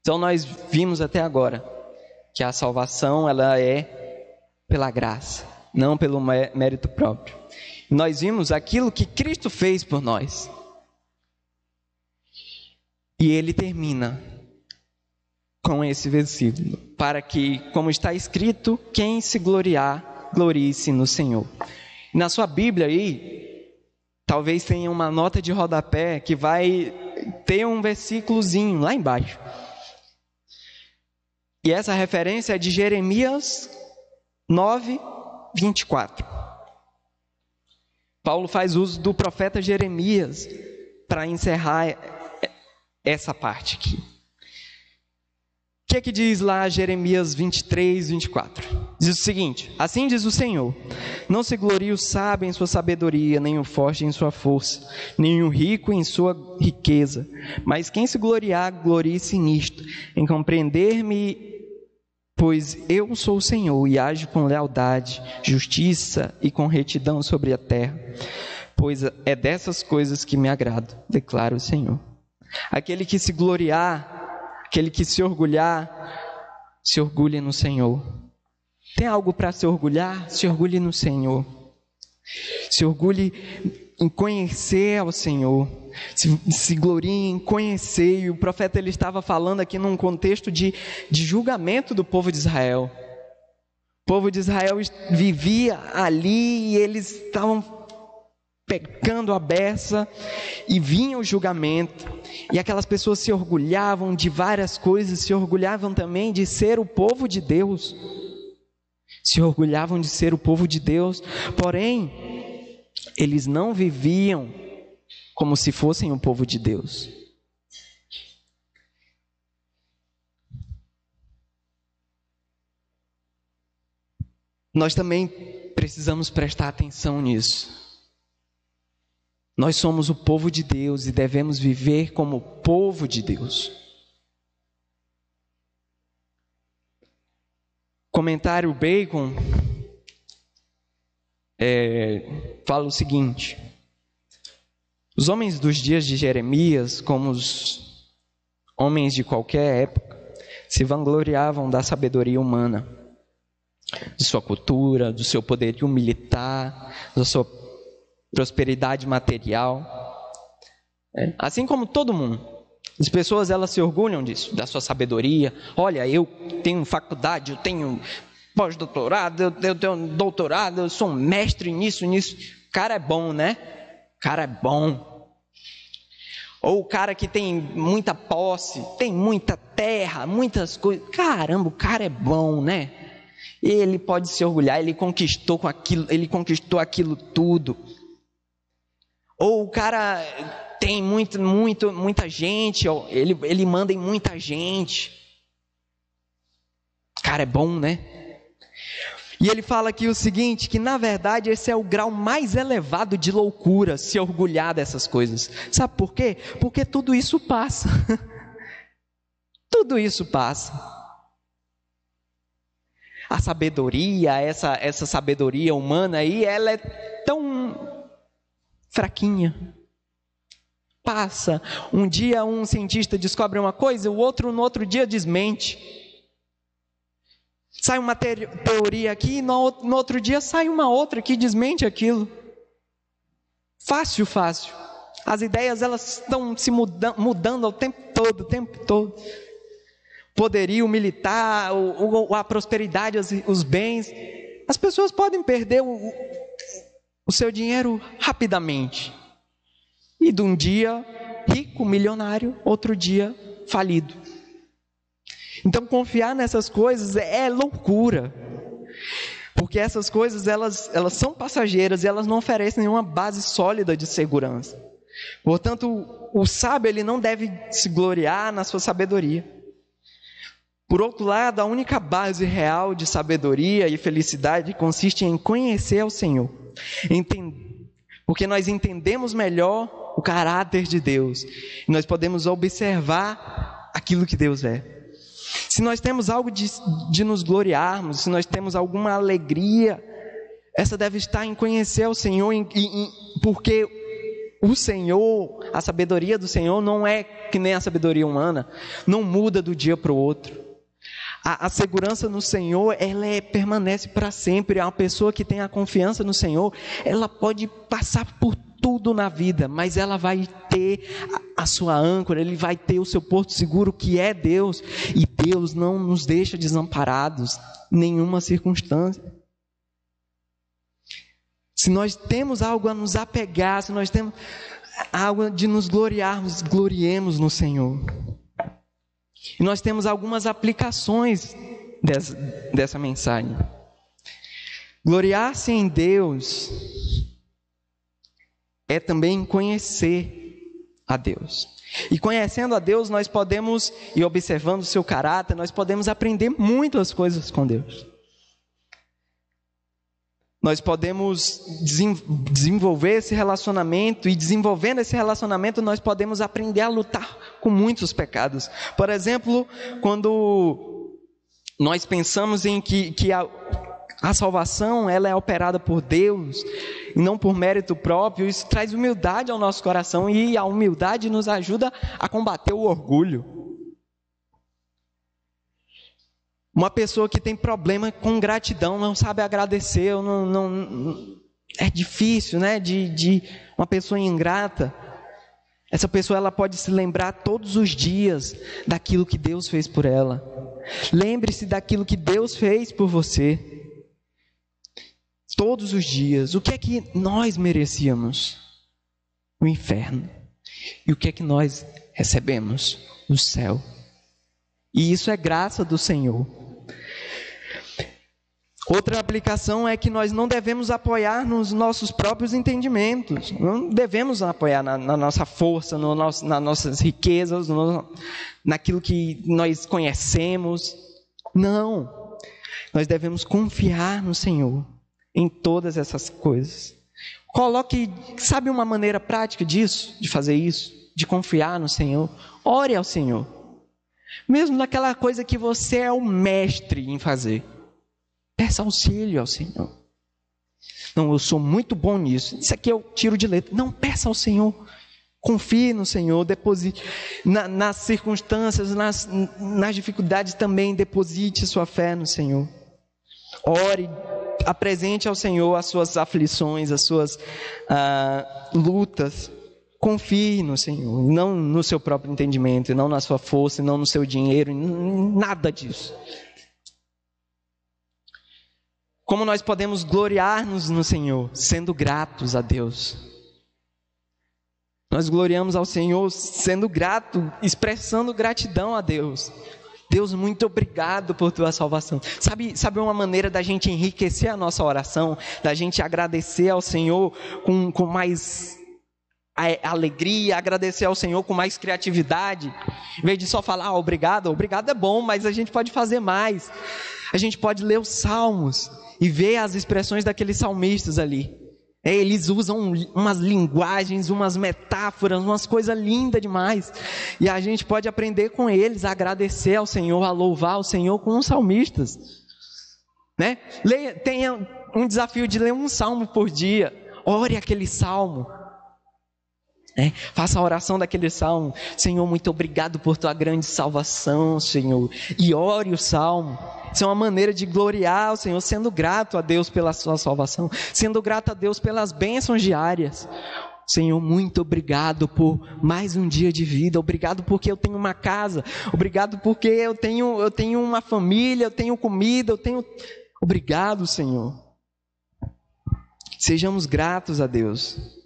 Então nós vimos até agora que a salvação ela é pela graça, não pelo mérito próprio. Nós vimos aquilo que Cristo fez por nós. E ele termina com esse versículo, para que, como está escrito, quem se gloriar, glorie-se no Senhor. Na sua Bíblia aí, talvez tenha uma nota de rodapé que vai ter um versículozinho lá embaixo. E essa referência é de Jeremias 9, 24. Paulo faz uso do profeta Jeremias para encerrar essa parte aqui que é que diz lá Jeremias 23, 24? Diz o seguinte: Assim diz o Senhor: Não se glorie o sábio em sua sabedoria, nem o forte em sua força, nem o rico em sua riqueza, mas quem se gloriar, glorie-se nisto, em compreender-me, pois eu sou o Senhor e ajo com lealdade, justiça e com retidão sobre a terra, pois é dessas coisas que me agrado, declara o Senhor. Aquele que se gloriar, Aquele que se orgulhar, se orgulhe no Senhor. Tem algo para se orgulhar? Se orgulhe no Senhor. Se orgulhe em conhecer ao Senhor. Se, se glorie em conhecer. E o profeta ele estava falando aqui num contexto de, de julgamento do povo de Israel. O povo de Israel vivia ali e eles estavam pecando a beça e vinha o julgamento. E aquelas pessoas se orgulhavam de várias coisas, se orgulhavam também de ser o povo de Deus. Se orgulhavam de ser o povo de Deus, porém, eles não viviam como se fossem o povo de Deus. Nós também precisamos prestar atenção nisso. Nós somos o povo de Deus e devemos viver como povo de Deus. Comentário Bacon é, fala o seguinte: os homens dos dias de Jeremias, como os homens de qualquer época, se vangloriavam da sabedoria humana, de sua cultura, do seu poderio militar, da sua prosperidade material. É. Assim como todo mundo. As pessoas elas se orgulham disso, da sua sabedoria. Olha, eu tenho faculdade, eu tenho pós-doutorado, eu, tenho doutorado, eu sou um mestre nisso, nisso. O cara é bom, né? O cara é bom. Ou o cara que tem muita posse, tem muita terra, muitas coisas. Caramba, o cara é bom, né? Ele pode se orgulhar, ele conquistou com aquilo, ele conquistou aquilo tudo. Ou o cara tem muito, muito, muita gente, ele, ele manda em muita gente. Cara é bom, né? E ele fala aqui o seguinte: que na verdade esse é o grau mais elevado de loucura, se orgulhar dessas coisas. Sabe por quê? Porque tudo isso passa. tudo isso passa. A sabedoria, essa, essa sabedoria humana aí, ela é tão fraquinha. Passa. Um dia um cientista descobre uma coisa, o outro no outro dia desmente. Sai uma teoria aqui, no, no outro dia sai uma outra que desmente aquilo. Fácil, fácil. As ideias elas estão se mudando, mudando ao tempo todo, o tempo todo. Poderio militar, o, o, a prosperidade, os, os, bens. As pessoas podem perder o, o seu dinheiro rapidamente. E de um dia rico, milionário, outro dia falido. Então confiar nessas coisas é loucura. Porque essas coisas elas, elas são passageiras e elas não oferecem nenhuma base sólida de segurança. Portanto, o sábio ele não deve se gloriar na sua sabedoria. Por outro lado, a única base real de sabedoria e felicidade consiste em conhecer ao Senhor. Porque nós entendemos melhor o caráter de Deus. E nós podemos observar aquilo que Deus é. Se nós temos algo de, de nos gloriarmos, se nós temos alguma alegria, essa deve estar em conhecer o Senhor, em, em, porque o Senhor, a sabedoria do Senhor não é que nem a sabedoria humana, não muda do dia para o outro. A, a, segurança no Senhor, ela é, permanece para sempre. A pessoa que tem a confiança no Senhor, ela pode passar por tudo na vida, mas ela vai ter a, sua âncora, ele vai ter o seu porto seguro, que é Deus. E Deus não nos deixa desamparados em nenhuma circunstância. Se nós temos algo a nos apegar, se nós temos algo de nos gloriarmos, gloriemos no Senhor. E nós temos algumas aplicações dessa, dessa mensagem. Gloriar-se em Deus é também conhecer a Deus. E conhecendo a Deus, nós podemos, e observando o seu caráter, nós podemos aprender muitas coisas com Deus nós podemos desenvolver esse relacionamento e desenvolvendo esse relacionamento nós podemos aprender a lutar com muitos pecados. Por exemplo, quando nós pensamos em que, que a, a salvação ela é operada por Deus e não por mérito próprio, isso traz humildade ao nosso coração e a humildade nos ajuda a combater o orgulho. Uma pessoa que tem problema com gratidão, não sabe agradecer, não, não, é difícil, né? De, de uma pessoa ingrata. Essa pessoa ela pode se lembrar todos os dias daquilo que Deus fez por ela. Lembre-se daquilo que Deus fez por você. Todos os dias. O que é que nós merecíamos? O inferno. E o que é que nós recebemos? O céu. E isso é graça do Senhor. Outra aplicação é que nós não devemos apoiar nos nossos próprios entendimentos, não devemos apoiar na, na nossa força, no nosso, nas nossas riquezas, no, naquilo que nós conhecemos. Não. Nós devemos confiar no Senhor em todas essas coisas. Coloque, sabe uma maneira prática disso, de fazer isso, de confiar no Senhor? Ore ao Senhor. Mesmo naquela coisa que você é o mestre em fazer. Peça auxílio ao Senhor. Não, eu sou muito bom nisso. Isso aqui eu tiro de letra. Não, peça ao Senhor. Confie no Senhor, deposite na, nas circunstâncias, nas, nas dificuldades também, deposite sua fé no Senhor. Ore, apresente ao Senhor as suas aflições, as suas ah, lutas. Confie no Senhor, não no seu próprio entendimento, não na sua força, não no seu dinheiro, nada disso. Como nós podemos gloriar-nos no Senhor, sendo gratos a Deus. Nós gloriamos ao Senhor sendo grato, expressando gratidão a Deus. Deus, muito obrigado por tua salvação. Sabe, sabe uma maneira da gente enriquecer a nossa oração, da gente agradecer ao Senhor com, com mais alegria, agradecer ao Senhor com mais criatividade, em vez de só falar ah, obrigado, obrigado é bom, mas a gente pode fazer mais. A gente pode ler os salmos e ver as expressões daqueles salmistas ali. É, eles usam umas linguagens, umas metáforas, umas coisas lindas demais. E a gente pode aprender com eles, a agradecer ao Senhor, a louvar o Senhor com os salmistas. Né? Leia, tenha um desafio de ler um salmo por dia. Ore aquele salmo. Né? Faça a oração daquele salmo. Senhor, muito obrigado por tua grande salvação, Senhor. E ore o salmo. Isso é uma maneira de gloriar o Senhor, sendo grato a Deus pela sua salvação, sendo grato a Deus pelas bênçãos diárias. Senhor, muito obrigado por mais um dia de vida. Obrigado porque eu tenho uma casa. Obrigado porque eu tenho, eu tenho uma família, eu tenho comida, eu tenho. Obrigado, Senhor. Sejamos gratos a Deus.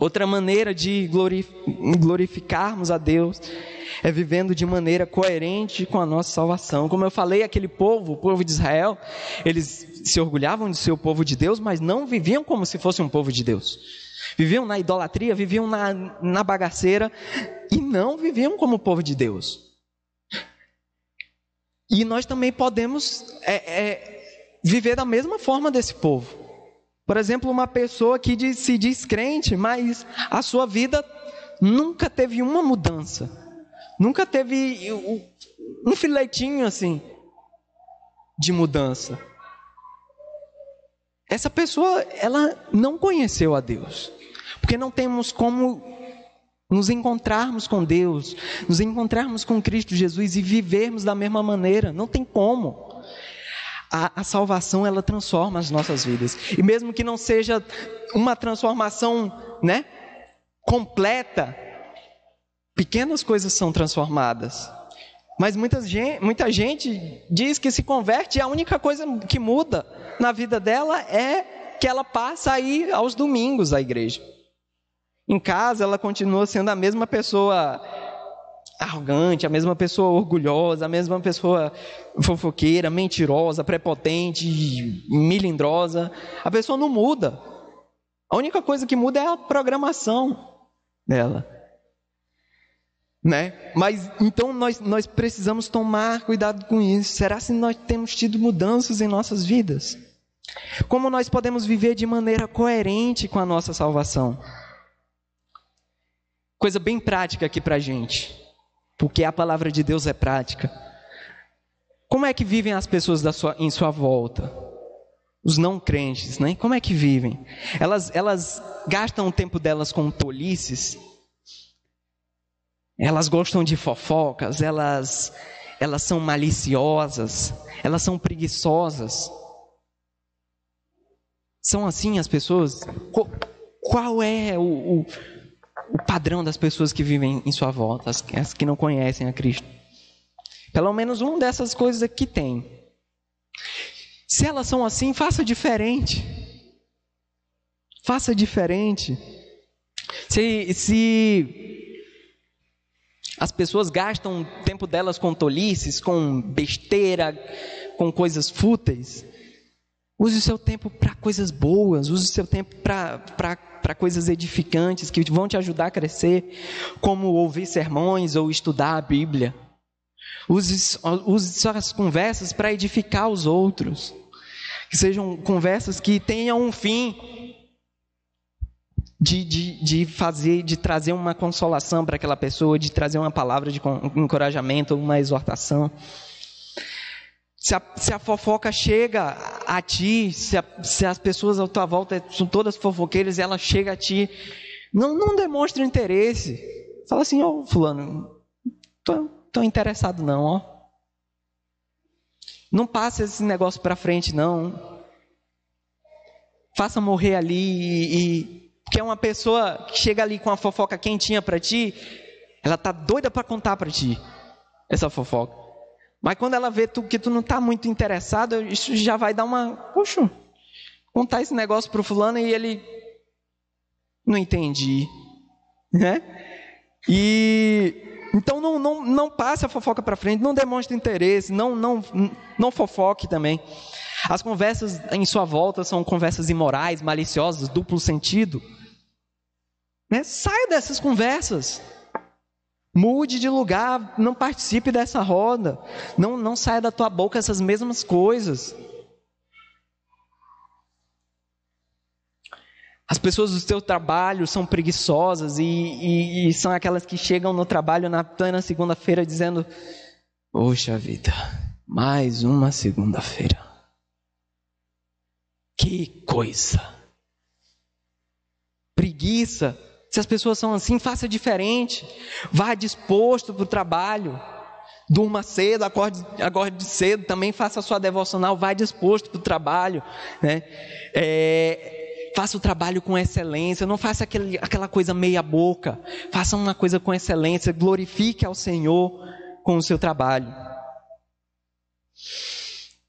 Outra maneira de glorificarmos a Deus é vivendo de maneira coerente com a nossa salvação. Como eu falei, aquele povo, o povo de Israel, eles se orgulhavam de ser o povo de Deus, mas não viviam como se fosse um povo de Deus. Viviam na idolatria, viviam na, na bagaceira e não viviam como povo de Deus. E nós também podemos é, é, viver da mesma forma desse povo. Por exemplo, uma pessoa que diz, se diz crente, mas a sua vida nunca teve uma mudança. Nunca teve um filetinho assim de mudança. Essa pessoa, ela não conheceu a Deus. Porque não temos como nos encontrarmos com Deus, nos encontrarmos com Cristo Jesus e vivermos da mesma maneira. Não tem como. A, a, salvação ela transforma as nossas vidas e mesmo que não seja uma transformação, né, completa, Pequenas coisas são transformadas. Mas muita gente, muita gente diz que se converte e a única coisa que muda na vida dela é que ela passa a ir aos domingos à igreja. Em casa, ela continua sendo a mesma pessoa arrogante, a mesma pessoa orgulhosa, a mesma pessoa fofoqueira, mentirosa, prepotente, milindrosa. A pessoa não muda. A única coisa que muda é a programação dela né? Mas então nós, nós precisamos tomar cuidado com isso. Será se nós temos tido mudanças em nossas vidas? Como nós podemos viver de maneira coerente com a nossa salvação? Coisa bem prática aqui para gente, porque a palavra de Deus é prática. Como é que vivem as pessoas sua, em sua volta? Os não crentes, né? Como é que vivem? Elas, elas gastam o tempo delas com tolices, elas gostam de fofocas, elas, elas são maliciosas, elas são preguiçosas. São assim as pessoas? Qual é o, o, o padrão das pessoas que vivem em sua volta, as, as que não conhecem a Cristo? Pelo menos uma dessas coisas aqui tem. Se elas são assim, faça diferente. Faça diferente. Se, se as pessoas gastam o tempo delas com tolices, com besteira, com coisas fúteis. Use o seu tempo para coisas boas, use o seu tempo para coisas edificantes que vão te ajudar a crescer, como ouvir sermões ou estudar a Bíblia. Use, use suas conversas para edificar os outros. Que sejam conversas que tenham um fim, de, de, de fazer, de trazer uma consolação para aquela pessoa, de trazer uma palavra de encorajamento, uma exortação. Se a, se a fofoca chega a ti, se, a, se, as pessoas à tua volta são todas fofoqueiras e ela chega a ti, não, não demonstre interesse. Fala assim, ó, oh, fulano, tô, tô interessado não, ó. Não passe esse negócio para frente não. Faça morrer ali e, porque uma pessoa que chega ali com uma fofoca quentinha para ti, ela tá doida para contar para ti essa fofoca. Mas quando ela vê tu, que tu não tá muito interessado, isso já vai dar uma, poxa, contar esse negócio pro fulano e ele não entendi, né? E então não, não, não passe a fofoca para frente, não demonstre interesse, não, não, não fofoque também. As conversas em sua volta são conversas imorais, maliciosas, duplo sentido. Né? Saia dessas conversas. Mude de lugar, não participe dessa roda. Não, não saia da tua boca essas mesmas coisas. As pessoas do seu trabalho são preguiçosas e, e, e são aquelas que chegam no trabalho na plena segunda-feira dizendo: Poxa vida, mais uma segunda-feira. Que coisa! Preguiça se as pessoas são assim, faça diferente. Vá disposto para o trabalho. Durma cedo, acorde, acorde cedo, também faça a sua devocional, vai disposto para o trabalho. Né? É, faça o trabalho com excelência, não faça aquele, aquela coisa meia boca. Faça uma coisa com excelência, glorifique ao Senhor com o seu trabalho.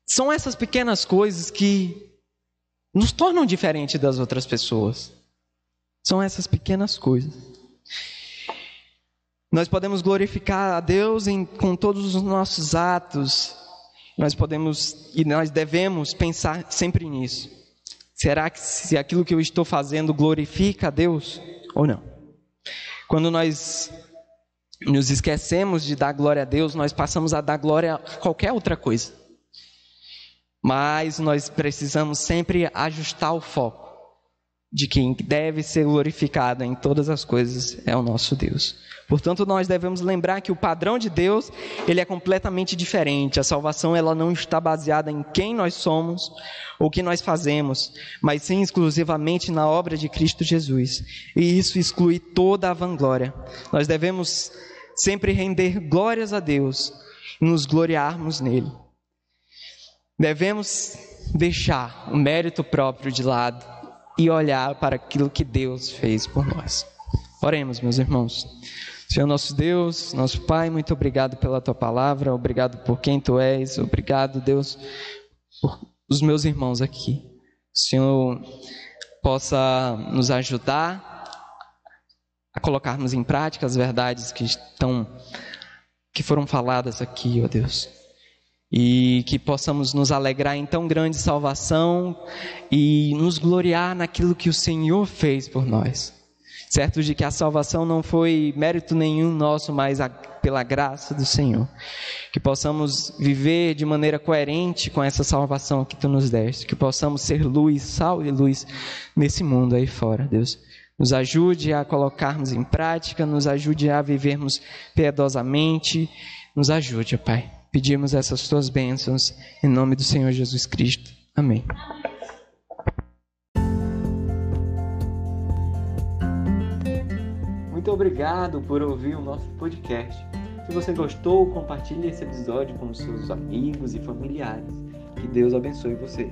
São essas pequenas coisas que nos tornam diferente das outras pessoas. São essas pequenas coisas. Nós podemos glorificar a Deus em, com todos os nossos atos. Nós podemos e nós devemos pensar sempre nisso. Será que se aquilo que eu estou fazendo glorifica a Deus ou não? Quando nós nos esquecemos de dar glória a Deus, nós passamos a dar glória a qualquer outra coisa. Mas nós precisamos sempre ajustar o foco de quem deve ser glorificado em todas as coisas é o nosso Deus. Portanto, nós devemos lembrar que o padrão de Deus, ele é completamente diferente. A salvação ela não está baseada em quem nós somos ou o que nós fazemos, mas sim exclusivamente na obra de Cristo Jesus. E isso exclui toda a vanglória. Nós devemos sempre render glórias a Deus e nos gloriarmos nele. Devemos deixar o mérito próprio de lado e olhar para aquilo que Deus fez por nós. Oremos, meus irmãos. Senhor nosso Deus, nosso Pai, muito obrigado pela tua palavra, obrigado por quem tu és, obrigado, Deus, por os meus irmãos aqui. Senhor possa nos ajudar a colocarmos em prática as verdades que estão que foram faladas aqui, ó Deus e que possamos nos alegrar em tão grande salvação e nos gloriar naquilo que o Senhor fez por nós. Certo de que a salvação não foi mérito nenhum nosso, mas a, pela graça do Senhor. Que possamos viver de maneira coerente com essa salvação que tu nos deste. Que possamos ser luz, sal e luz nesse mundo aí fora, Deus. Nos ajude a colocarmos em prática, nos ajude a vivermos piedosamente. Nos ajude, Pai. Pedimos essas tuas bênçãos em nome do Senhor Jesus Cristo. Amém. Muito obrigado por ouvir o nosso podcast. Se você gostou, compartilhe esse episódio com seus amigos e familiares. Que Deus abençoe você.